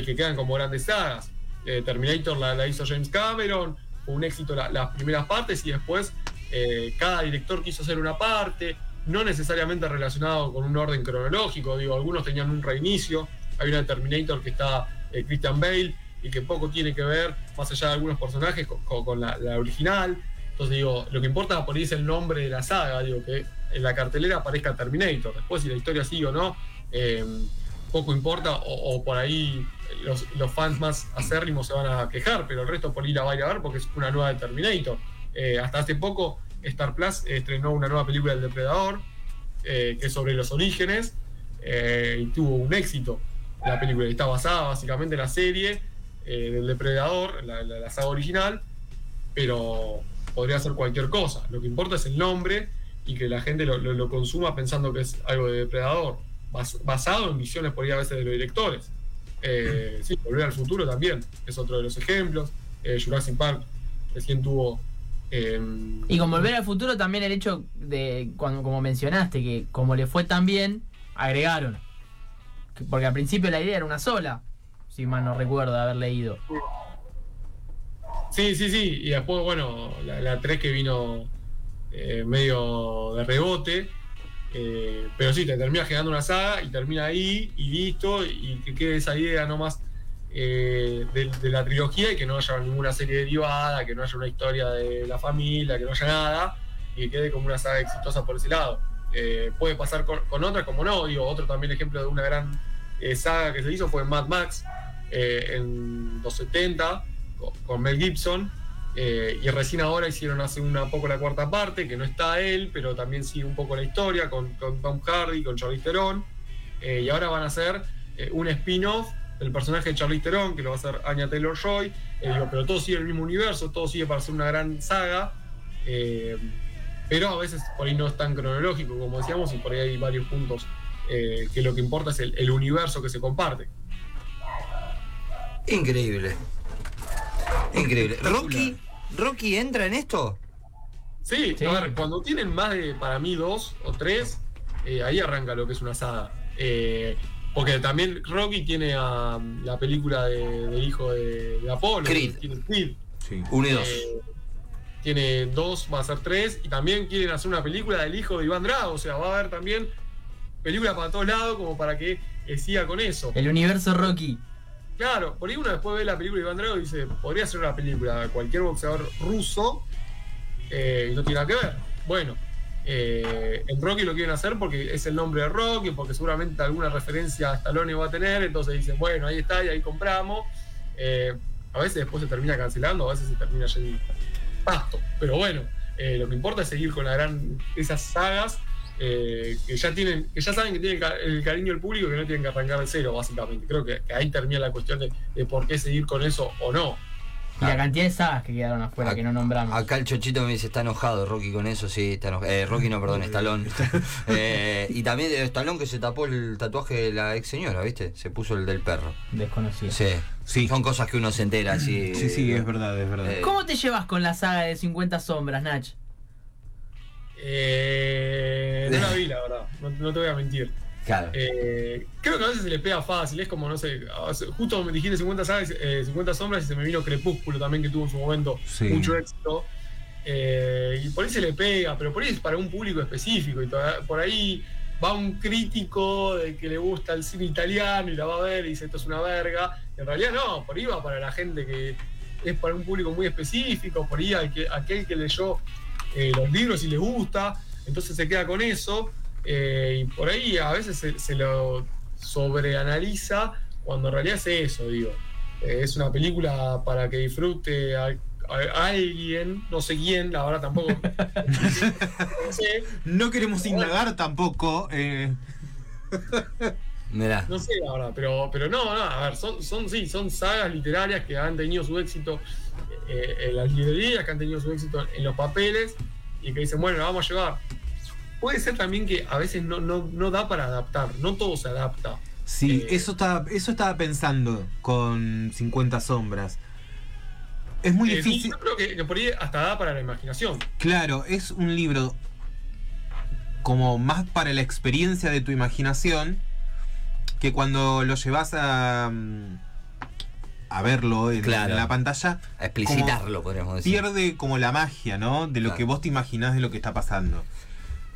que quedan como grandes sagas. Eh, Terminator la, hizo James Cameron, fue un éxito las primeras partes y después eh, cada director quiso hacer una parte, no necesariamente relacionado con un orden cronológico, digo, algunos tenían un reinicio, hay una Terminator que está eh, Christian Bale y que poco tiene que ver, más allá de algunos personajes, con, la, original. Entonces digo, lo que importa por ahí es el nombre de la saga, digo, que en la cartelera aparezca Terminator, después si la historia sigue o no, poco importa, o por ahí los, fans más acérrimos se van a quejar, pero el resto por ir a ir a ver porque es una nueva de Terminator. Eh, hasta hace poco Star Plus estrenó una nueva película del Depredador, eh, que es sobre los orígenes, eh, y tuvo un éxito. La película está basada básicamente en la serie del Depredador, la, saga original, pero podría ser cualquier cosa. Lo que importa es el nombre y que la gente lo, consuma pensando que es algo de Depredador, basado en visiones por a veces de los directores. Eh, sí, Volver al Futuro también es otro de los ejemplos. Eh, Jurassic Park recién tuvo. Em, y con Volver al Futuro también el hecho de, cuando como mencionaste, que como le fue tan bien, agregaron. Porque al principio la idea era una sola, si mal no recuerdo haber leído. Sí, sí, sí. Y después, bueno, la, la 3 que vino eh, medio de rebote. Eh, pero sí, te termina generando una saga y termina ahí y listo, y que quede esa idea nomás eh, de, la trilogía y que no haya ninguna serie derivada, que no haya una historia de la familia, que no haya nada, y que quede como una saga exitosa por ese lado. Eh, puede pasar con, otra, como no, digo, otro también ejemplo de una gran saga que se hizo fue Mad Max en los 70 con Mel Gibson eh, y recién ahora hicieron hace una poco la cuarta parte, que no está él, pero también sigue un poco la historia con, Tom Hardy, con Charlize Theron. Eh, y ahora van a hacer eh, un spin-off del personaje de Charlize Theron, que lo va a hacer Anya Taylor Joy. pero todo sigue el mismo universo, todo sigue para ser una gran saga. pero a veces por ahí no es tan cronológico, como decíamos, y por ahí hay varios puntos que lo que importa es el universo que se comparte. Increíble. Increíble. Rocky, Rocky entra en esto. Sí, Sí. a ver, cuando tienen más de, para mí, dos o tres, eh, ahí arranca lo que es una saga. Eh, porque también Rocky tiene a la película de- del hijo de, de Apolo. Creed. Tiene Creed. Sí. Uno y dos. Eh, tiene dos, va a ser tres. Y también quieren hacer una película del hijo de Iván Drago. O sea, va a haber también películas para todos lados como para que eh, siga con eso. El universo Rocky. Claro, por ahí uno después ve la película de Iván Drago y dice, podría ser una película de cualquier boxeador ruso eh, y no tiene nada que ver. Bueno, eh, en Rocky lo quieren hacer porque es el nombre de Rocky, porque seguramente alguna referencia a Stallone va a tener, entonces dicen, bueno, ahí está y ahí compramos. Eh, a veces después se termina cancelando, a veces se termina yendo pasto. Pero bueno, eh, lo que importa es seguir con la gran, esas sagas eh, que ya tienen, que ya saben que tienen el cariño del público y que no tienen que arrancar de cero, básicamente. Creo que, ahí termina la cuestión de por qué seguir con eso o no. Y la cantidad de sagas que quedaron afuera que no nombramos. Acá el chochito me dice, está enojado Rocky con eso, sí, está enojado. Eh, Rocky no, perdón, Stallone. Eh, y también de Stallone que se tapó el tatuaje de la ex señora, ¿viste? Se puso el del perro. Desconocido. Sí. Sí. Son cosas que uno se entera así. Sí, sí, es verdad, es verdad. Eh, ¿Cómo te llevas con la saga de 50 sombras, Nach? Eh, no la vi, la verdad, no, no te voy a mentir. Claro. Eh, creo que a veces se le pega fácil, es como, no sé, justo me dijiste 50, sagas, eh, 50 sombras y se me vino Crepúsculo también, que tuvo en su momento Sí. mucho éxito. Eh, y por ahí se le pega, pero por ahí es para un público específico. Y por ahí va un crítico de que le gusta el cine italiano y la va a ver y dice esto es una verga. Y en realidad no, por ahí va para la gente que es para un público muy específico, por ahí al que- aquel que leyó los libros y le gusta, entonces se queda con eso. Eh, y por ahí a veces se, se lo sobreanaliza cuando en realidad es eso, digo. Eh, es una película para que disfrute a, a- alguien, no sé quién, la verdad tampoco. no sé, No queremos indagar tampoco. eh, Mirá. no sé la verdad, pero, pero no, no, a ver, son, son, sí, son sagas literarias que han tenido su éxito eh, en las librerías, que han tenido su éxito en los papeles y que dicen, bueno, la vamos a llevar. Puede ser también que a veces no, no, no da para adaptar, no todo se adapta. Sí, Eh, eso estaba, eso estaba pensando con 50 sombras. Es muy Eh, difícil. yo creo que, que por ahí hasta da para la imaginación. Claro, es un libro como más para la experiencia de tu imaginación que cuando lo llevas a, mm, a verlo en, Claro. en la pantalla A explicitarlo, podríamos decir. pierde como la magia, ¿no? De lo Claro. que vos te imaginás de lo que está pasando.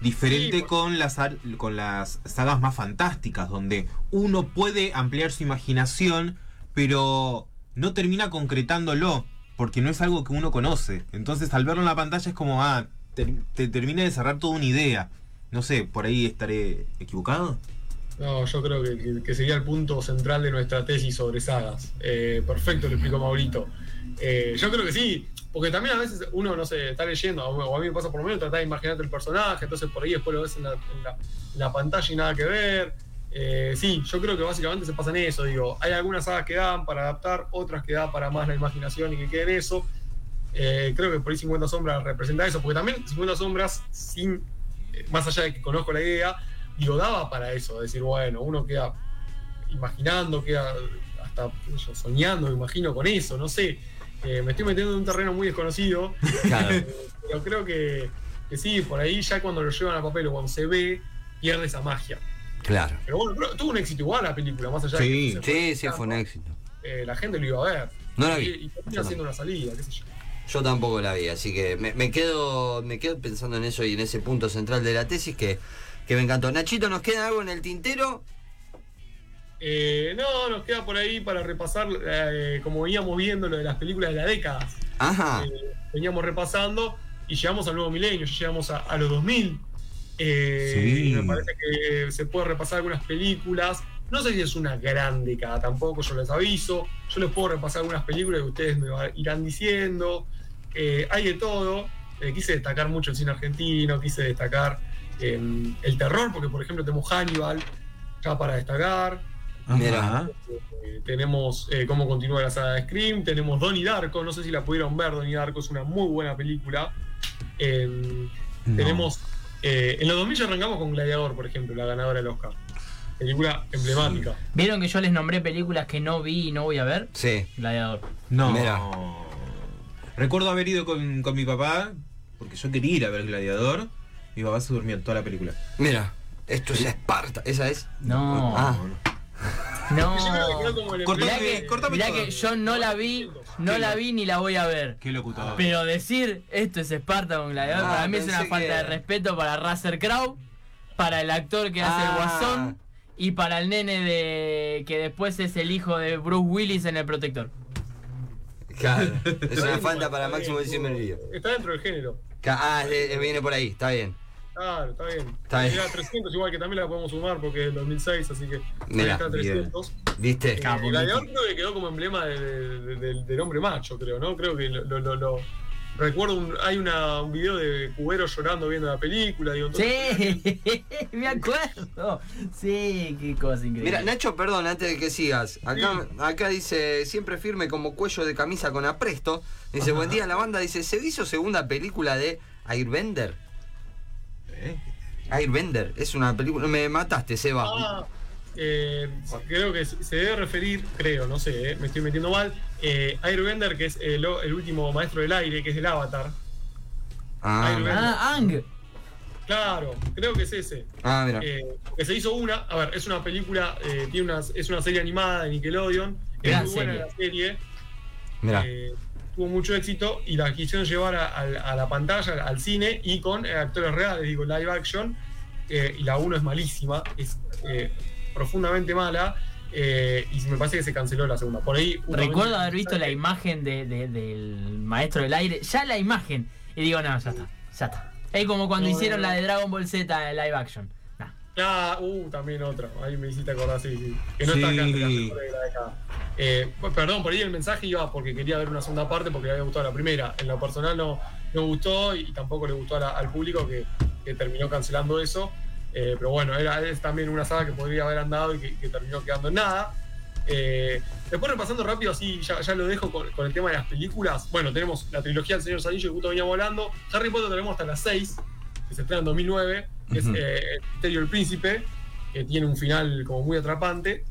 Diferente Sí, con, las, con las sagas más fantásticas, donde uno puede ampliar su imaginación, pero no termina concretándolo, porque no es algo que uno conoce. Entonces al verlo en la pantalla es como, ah, te, te termina de cerrar toda una idea. No sé, por ahí estaré equivocado. No, yo creo que, que- que sería el punto central de nuestra tesis sobre sagas. Eh, perfecto, lo explicó Maurito. Eh, yo creo que sí, porque también a veces uno, no sé, está leyendo, o a mí me pasa por lo menos tratar de imaginarte el personaje, entonces por ahí después lo ves en la, en en la pantalla y nada que ver. Eh, sí, yo creo que básicamente se pasa en eso, digo, hay algunas sagas que dan para adaptar, otras que dan para más la imaginación y que quede eso. Eh, creo que por ahí 50 sombras representa eso, porque también 50 sombras, sin, eh, más allá de que conozco la idea, digo, daba para eso, decir, bueno, uno queda imaginando, queda hasta yo, soñando, me imagino con eso, no sé. Eh, me estoy metiendo en un terreno muy desconocido, Claro. pero creo que, que sí, por ahí ya cuando lo llevan a papel o cuando se ve, pierde esa magia. Claro. Pero bueno, pero tuvo un éxito igual la película, más allá Sí. de que se Sí, sí, fue un éxito. eh, la gente lo iba a ver. No la vi. Y, y termina siendo una salida, qué sé yo. Yo tampoco la vi, así que me, me quedo me quedo pensando en eso y en ese punto central de la tesis que, que me encantó. Nachito, ¿nos queda algo en el tintero? Eh, no, nos queda por ahí para repasar, eh, como veníamos viendo, lo de las películas de la década. Ajá. Eh, veníamos repasando y llegamos al nuevo milenio, llegamos a, a los 2000. Eh, Sí. y Me parece que se puede repasar algunas películas. No sé si es una gran década tampoco, yo les aviso. Yo les puedo repasar algunas películas que ustedes me irán diciendo. Hay de todo. Quise destacar mucho el cine argentino, quise destacar eh, el terror, porque por ejemplo tenemos Hannibal, ya para destacar. Mira. Eh, tenemos eh, cómo continúa la saga de Scream, tenemos Donnie Darko, no sé si la pudieron ver, Donnie Darko es una muy buena película. Eh, No. Tenemos, eh, en los 2000 ya arrancamos con Gladiador, por ejemplo, la ganadora del Oscar. película emblemática. ¿Vieron que yo les nombré películas que no vi y no voy a ver? Sí. Gladiador. No. Mira. Recuerdo haber ido con, con mi papá, porque yo quería ir a ver Gladiador. Mi papá se durmió toda la película. Mira, esto es Esparta. ¿Esa es? No. Ah. No. El Cortame, que, cortame mirá todo. que yo no la vi, no la vi ni la voy a ver. Qué locutor. Pero decir esto es Esparta con Gladiador, Ah, para mí es una falta que- de respeto para Russell Crowe, para el actor que hace el Ah. Guasón y para el nene de que después es el hijo de Bruce Willis en El Protector. Claro. Es una falta para Máximo Diciembre Está dentro del género. Ah, viene por ahí, está bien. Claro, está bien. Está bien. Era 300 igual que también la podemos sumar porque es del 2006, así que Mirá, está 300. ¿Viste? Eh, Capo, Gladiador creo que quedó como emblema de- de- de- del, del hombre macho, creo, ¿no? Creo que lo, lo- lo- recuerdo un, hay una, un video de Cubero llorando viendo la película, digo, Sí, me acuerdo. Sí, qué cosa increíble. Mira, Nacho, perdón, antes de que sigas. Acá, acá dice, siempre firme como cuello de camisa con apresto. Dice, buen día la banda. Dice, ¿se hizo segunda película de Airbender? Airbender, es una película... Me mataste, Seba. Ah, eh, creo que se debe referir, creo, no sé, eh, me estoy metiendo mal, eh, Airbender, que es el, el último maestro del aire, que es del Avatar. Ah. Ah, Ang. Claro, creo que es ese. ah, mira. Eh, que se hizo una, a ver, es una película, eh, tiene unas, es una serie animada de Nickelodeon, es muy buena serie. la serie, Mira. Tuvo mucho éxito y la quisieron llevar a, a- a la pantalla, al cine y con eh, actores reales, digo, live action, eh, y la 1 es malísima, es eh, profundamente mala. eh, y me parece que se canceló la segunda. Por ahí. Recuerdo haber visto la imagen de, de- del maestro del aire. Ya la imagen. Y digo, no, ya está. Ya está. Es como cuando No, hicieron no, la de Dragon Ball Z en live action. Nah. Ah, uh, también otra. Ahí me hiciste acordar, sí, sí. Que no está acá Sí. entre las Eh, perdón, por ahí el mensaje iba porque quería ver una segunda parte porque le había gustado la primera. En lo personal no, no gustó y tampoco le gustó la- al público que, que terminó cancelando eso. Eh, pero bueno, era, es también una saga que podría haber andado y que, que terminó quedando en nada. Eh, después repasando rápido, así ya, ya lo dejo con, con el tema de las películas. Bueno, tenemos la trilogía del Señor Anillos que justo veníamos hablando. Harry Potter tenemos hasta las 6, que se estrena en 2009, que Ujú. es eh, El Misterio del Príncipe, que tiene un final como muy atrapante.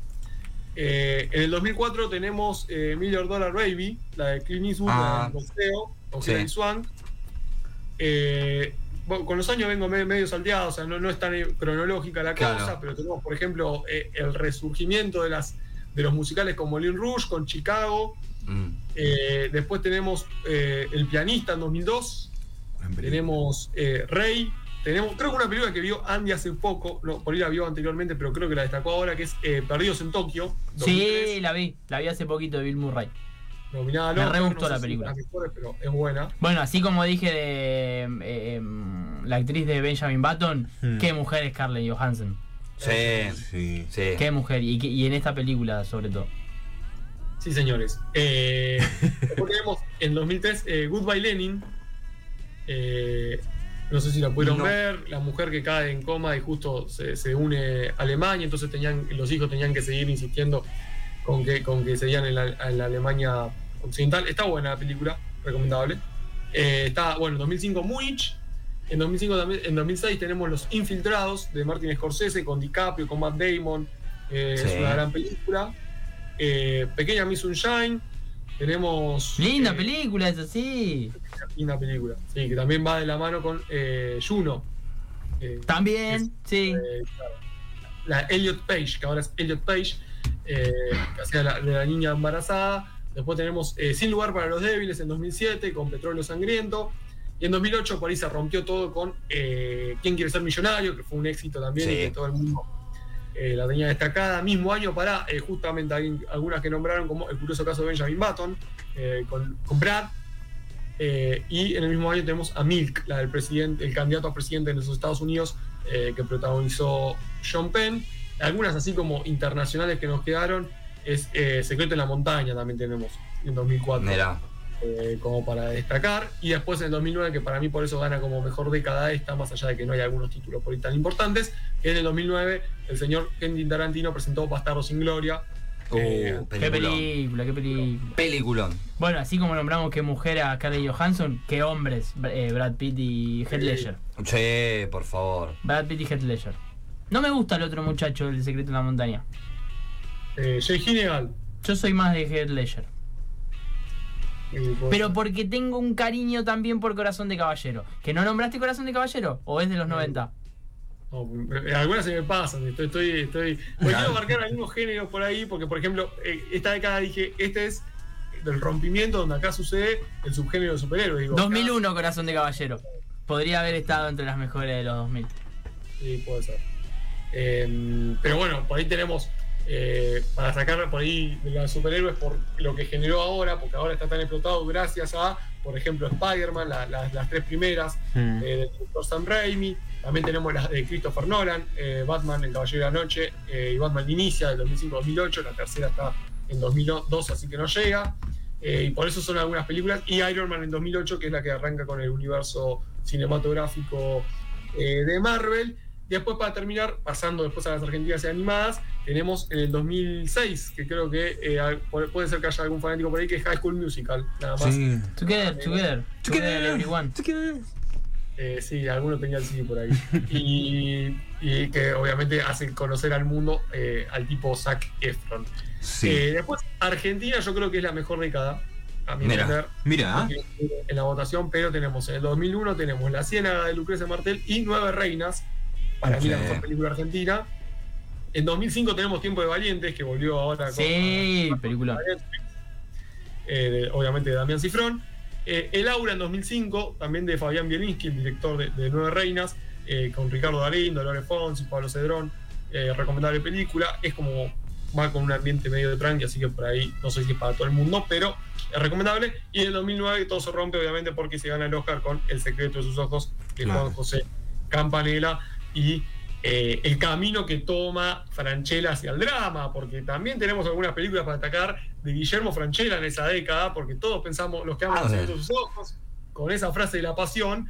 Eh, en el 2004 tenemos eh, Million Dollar Baby, la de Clint Eastwood, la Ah. del boxeo, con Sí. Swank. Eh, bueno, con los años vengo me- medio salteado, o sea, no, no es tan cronológica la Claro. cosa, pero tenemos, por ejemplo, eh, el resurgimiento de, las, de los musicales con Moulin Rouge, con Chicago. Mm. Eh, después tenemos El pianista en 2002. Gran película. Tenemos Rey. Tenemos, creo que una película que vio Andy hace poco, no, por ahí la vio anteriormente, pero creo que la destacó ahora, que es eh, Perdidos en Tokio. 2003, Sí, la vi. La vi hace poquito de Bill Murray. nominada me re gustó no sé la si película. mejores, pero es buena. Bueno, así como dije de eh, em, la actriz de Benjamin Button, Hmm. qué mujer es Scarlett Johansson. Sí, Sí. sí. Qué mujer. Y en esta película, sobre todo. Sí, señores. Eh, después tenemos en 2003 eh, Goodbye Lenin. Eh, no sé si la pudieron No. ver. La mujer que cae en coma y justo se, se une a Alemania. Entonces tenían, los hijos tenían que seguir insistiendo con que, con que seguían en la, en la Alemania occidental. Está buena la película, recomendable. Eh, está, bueno, en 2005 Múnich. En 2005 también, en 2006 tenemos Los Infiltrados de Martin Scorsese con DiCaprio, con Matt Damon. Eh, Sí. Es una gran película. Eh, Pequeña Miss Sunshine. Tenemos. Linda eh, película, eso sí. Linda película. Sí, que también va de la mano con eh, Juno. Eh, También, sí. eh, la Elliot Page, que ahora es Elliot Page, eh, que hacía la, de la niña embarazada. Después tenemos eh, Sin lugar para los débiles en 2007 con Petróleo Sangriento. Y en 2008 por ahí se rompió todo con eh, ¿Quién quiere ser millonario? Que fue un éxito también Sí. y que todo el mundo eh, la tenía destacada. Mismo año para eh, justamente algunas que nombraron como el curioso caso de Benjamin Button eh, con, con Brad. Y en el mismo año tenemos a Milk, la presidente, el candidato a presidente de los Estados Unidos, que protagonizó Sean Penn. Algunas así como internacionales que nos quedaron es Secreto en la Montaña también tenemos en 2004 Mirá. Eh, como para destacar y después en el 2009 que para mí por eso gana como mejor década esta más allá de que no hay algunos títulos por ahí tan importantes que en el 2009 el señor Quentin Tarantino presentó Bastardo sin Gloria Uh, Eh, Qué película, qué película. Peliculón. Bueno, así como nombramos qué mujer a Scarlett Johansson, qué hombres, eh, Brad Pitt y Heath Ledger. Sí, por favor. Brad Pitt y Heath Ledger. No me gusta el otro muchacho del secreto de la montaña. Eh, Jay Gyllenhaal. Yo soy más de Heath Ledger. Eh, Pero porque tengo un cariño también por Corazón de Caballero. ¿Que no nombraste Corazón de Caballero? ¿O es de los 90? No, eh, algunas se me pasan, estoy, estoy, estoy. Porque quiero marcar algunos géneros por ahí, porque por ejemplo, eh, esta década dije, este es del rompimiento donde acá sucede el subgénero de superhéroes. Digo, acá- 2001 Corazón de Caballero. Podría haber estado entre las mejores de los 2000. Sí, puede ser. Eh, pero bueno, por ahí tenemos, eh, para sacar por ahí de los superhéroes por lo que generó ahora, porque ahora está tan explotado gracias a, por ejemplo, Spider-Man, la- la- las tres primeras, Mm. eh, del director Sam Raimi. También tenemos las de Christopher Nolan, eh, Batman, El Caballero de la Noche, eh, y Batman Inicia del 2005-2008. La tercera está en 2002, así que no llega. Y por eso son algunas películas. Y Iron Man en 2008, que es la que arranca con el universo cinematográfico de Marvel. Después, para terminar, pasando después a las argentinas y animadas, tenemos en el 2006, que creo que eh, puede ser que haya algún fanático por ahí, que es High School Musical, nada más. Sí. Together, together. Together, everyone. Eh, sí, alguno tenía el CD por ahí. Y, y que obviamente hace conocer al mundo eh, al tipo Zac Efron. Sí. Eh, después, Argentina yo creo que es la mejor década, a mi Mira. entender, Mira. en la votación, pero tenemos en el 2001 tenemos La Ciénaga de Lucrecia Martel y Nueve Reinas, para mí la mejor película argentina. En 2005 tenemos Tiempo de Valientes, que volvió ahora con... Sí, película. eh, obviamente de Damián Cifrón. Eh, el Aura en 2005, también de Fabián Bielinski, el director de, de Nueve Reinas, eh, con Ricardo Darín, Dolores Fonsi, Pablo Cedrón. eh, recomendable película. Es como va con un ambiente medio de tranqui, así que por ahí no sé si es para todo el mundo, pero es recomendable. Y en el 2009 todo se rompe, obviamente, porque se gana el Oscar con El secreto de sus ojos, de Claro. Juan José Campanella. Y eh, el camino que toma Franchella hacia el drama, porque también tenemos algunas películas para atacar de Guillermo Franchella en esa década, porque todos pensamos, los que secreto de sus ojos, con esa frase de la pasión,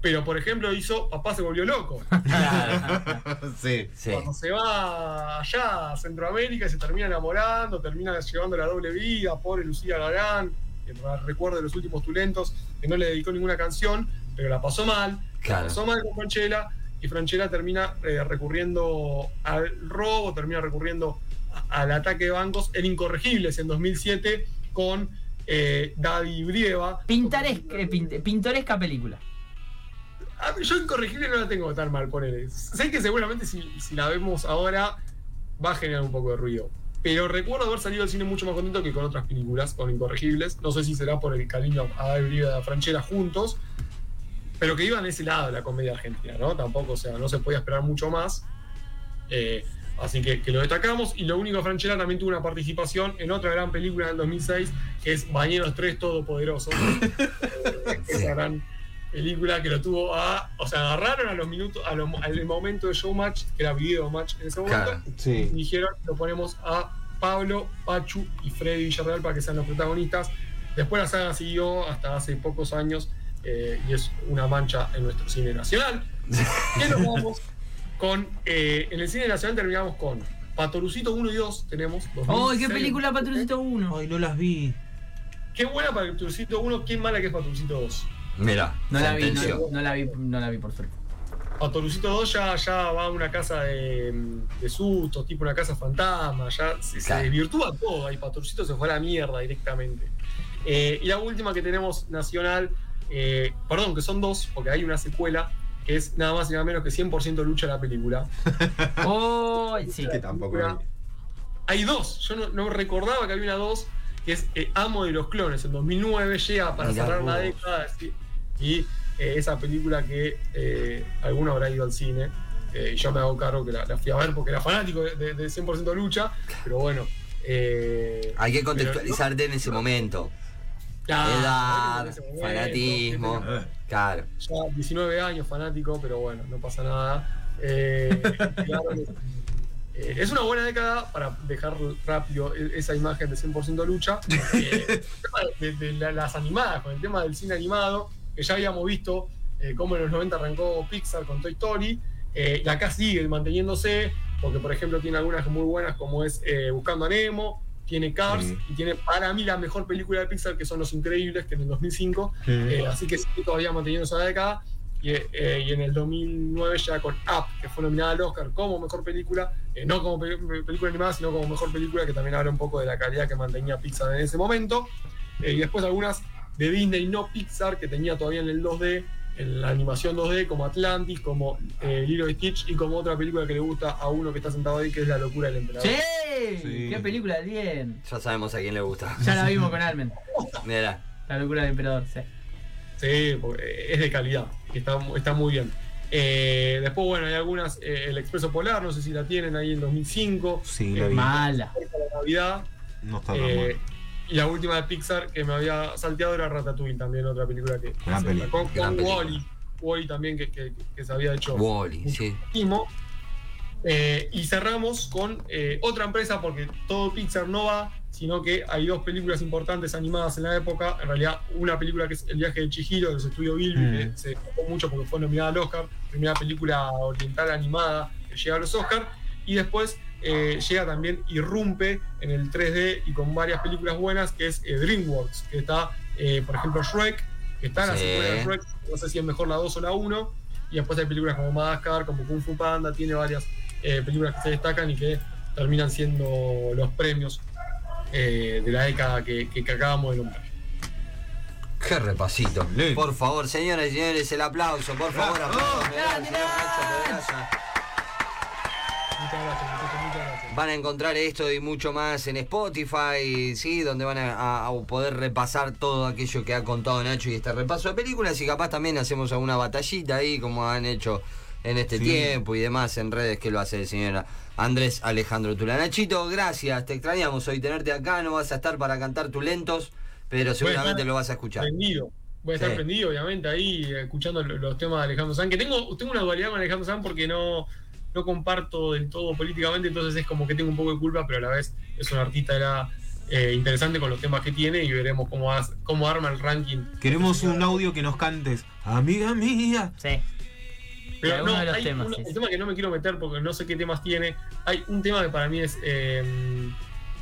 pero por ejemplo hizo Papá se volvió loco. sí. Sí. Cuando se va allá a Centroamérica y se termina enamorando, termina llevando la doble vida, pobre Lucía Garán, que recuerdo de los últimos tulentos, que no le dedicó ninguna canción, pero la pasó mal, Claro. pasó mal con Franchella, y Franchella termina eh, recurriendo al robo, termina recurriendo a- al ataque de bancos en Incorregibles en 2007 con eh, Daddy Brieva. Pintoresca, eh, pint- pintoresca película. Ah, Yo Incorregible no la tengo tan mal, ponele. Sé que seguramente si, si la vemos ahora va a generar un poco de ruido. Pero recuerdo haber salido del cine mucho más contento que con otras películas, con Incorregibles. No sé si será por el cariño a Daddy Brieva y a Franchella juntos. Pero que iban a ese lado de la comedia argentina, ¿no? Tampoco, o sea, no se podía esperar mucho más. Eh, así que, que lo destacamos. Y lo único, Franchella también tuvo una participación en otra gran película del 2006, que es Bañeros 3 Todopoderosos. Eh, esa gran película que lo tuvo a. O sea, agarraron a los minutos, a lo- al momento de showmatch, que era video match en ese momento, Claro. y Sí. dijeron: lo ponemos a Pablo, Pachu y Freddy Villarreal para que sean los protagonistas. Después la saga siguió hasta hace pocos años eh, y es una mancha en nuestro cine nacional. ¿Qué nos vamos con? eh, en el cine nacional terminamos con Patorucito 1 y 2. Tenemos. ¡Oh, qué 2006. película Patrulcito 1! Ay, no las vi. Qué buena Patorucito 1, qué mala que es Patorucito 2. Mira, No la vi, no, no la vi, no la vi por suerte. Patorucito 2 ya, ya va a una casa de, de sustos, tipo una casa fantasma, ya se, se Claro. desvirtúa todo y Patorucito se fue a la mierda directamente. Eh, y la última que tenemos nacional, eh, perdón, que son dos, porque hay una secuela, que es nada más y nada menos que 100% lucha la película. ¡Oh! Sí. Que tampoco la vi. Hay dos, yo no, no recordaba que había una dos, que es eh, Amo de los Clones, en 2009 llega para Mirá cerrar la década, sí, y eh, esa película que eh, alguno habrá ido al cine, eh, y yo me hago cargo que la, la fui a ver porque era fanático de, de- de 100% lucha, pero bueno. eh, Hay que pero contextualizarte en ese momento. Claro, Edad, momento, fanatismo. Claro. ya 19 años fanático, pero bueno, no pasa nada. Eh, eh, es una buena década para dejar rápido e- esa imagen de 100% lucha. Eh, el tema de, de la- las animadas, con el tema del cine animado, que ya habíamos visto eh, cómo en los 90 arrancó Pixar con Toy Story, eh, y acá sigue manteniéndose, porque por ejemplo tiene algunas muy buenas como es Buscando a Nemo, tiene Cars, Sí. y tiene para mí la mejor película de Pixar que son Los Increíbles, que en el 2005 Mm. eh, así que sigue todavía manteniendo esa década. y, eh, y en el 2009 ya con Up, que fue nominada al Oscar como mejor película, eh, no como pe- película animada, sino como mejor película, que también habla un poco de la calidad que mantenía Pixar en ese momento. Eh, y después algunas de Disney, no Pixar, que tenía todavía en el 2D, en la animación 2D, como Atlantis, como eh, Lilo y Stitch, y como otra película que le gusta a uno que está sentado ahí, que es La locura del emperador. ¡Sí! Sí. ¡Qué película bien! Ya sabemos a quién le gusta. Ya la vimos con Almen. Mira. La locura del emperador, sí. Sí, porque es de calidad, está, está muy bien. Eh, después, bueno, hay algunas, eh, El Expreso Polar, no sé si la tienen ahí en 2005. Sí, la eh, vi. Mala. de Navidad. No está tan Eh, bueno. Y la última de Pixar que me había salteado era Ratatouille, también otra película que Gran se película, sacó gran con película. Wally. Wally también que, que- que se había hecho Wally, sí. Eh, y cerramos con eh, otra empresa porque todo Pixar no va, sino que hay dos películas importantes animadas en la época. En realidad, una película que es El viaje de Chihiro de los estudios Gilby, Mm. que se destacó mucho porque fue nominada al Oscar, primera película oriental animada que llega a los Oscars. Y después eh, llega también Irrumpe en el 3D y con varias películas buenas, que es eh, DreamWorks, que está, eh, por ejemplo, Shrek, que está en la Sí. secuela de Shrek, no sé si es mejor la 2 o la 1. Y después hay películas como Madagascar, como Kung Fu Panda, tiene varias eh, películas que se destacan y que terminan siendo los premios eh, de la década que, que- que acabamos de nombrar. Qué repasito. Lindo. Por favor, señoras y señores, el aplauso, por favor, gracias, muchachos, muchas gracias. Van a encontrar esto y mucho más en Spotify, ¿sí? Donde van a, poder repasar todo aquello que ha contado Nacho y este repaso de películas. Y capaz también hacemos alguna batallita ahí, como han hecho en este Sí. tiempo y demás en redes que lo hace el señor Andrés Alejandro Tula. Nachito, gracias, te extrañamos hoy tenerte acá. No vas a estar para cantar tus lentos, pero seguramente lo vas a escuchar. Prendido. Voy a estar Sí. prendido, obviamente, ahí escuchando lo- los temas de Alejandro Sanz, que tengo, tengo una dualidad con Alejandro Sanz porque no, no comparto del todo políticamente, entonces es como que tengo un poco de culpa, pero a la vez es un artista era, eh, interesante con los temas que tiene y veremos cómo, hace- cómo arma el ranking. Queremos un audio que nos cantes. Amiga mía. Sí. Pero Alguno no, de los hay temas, sí, el tema que no me quiero meter porque no sé qué temas tiene. Hay un tema que para mí es eh,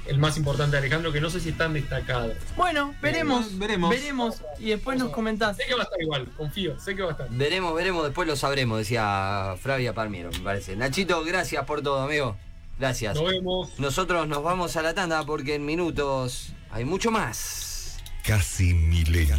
el más importante de Alejandro, que no sé si es tan destacado. Bueno, veremos. Veremos. Veremos. Y después nos comentás. Sé que va a estar igual, confío, sé que va a estar. Veremos, veremos, después lo sabremos, decía Flavia Palmiero, me parece. Nachito, gracias por todo, amigo. Gracias. Nos vemos. Nosotros nos vamos a la tanda porque en minutos hay mucho más. Casi milenio.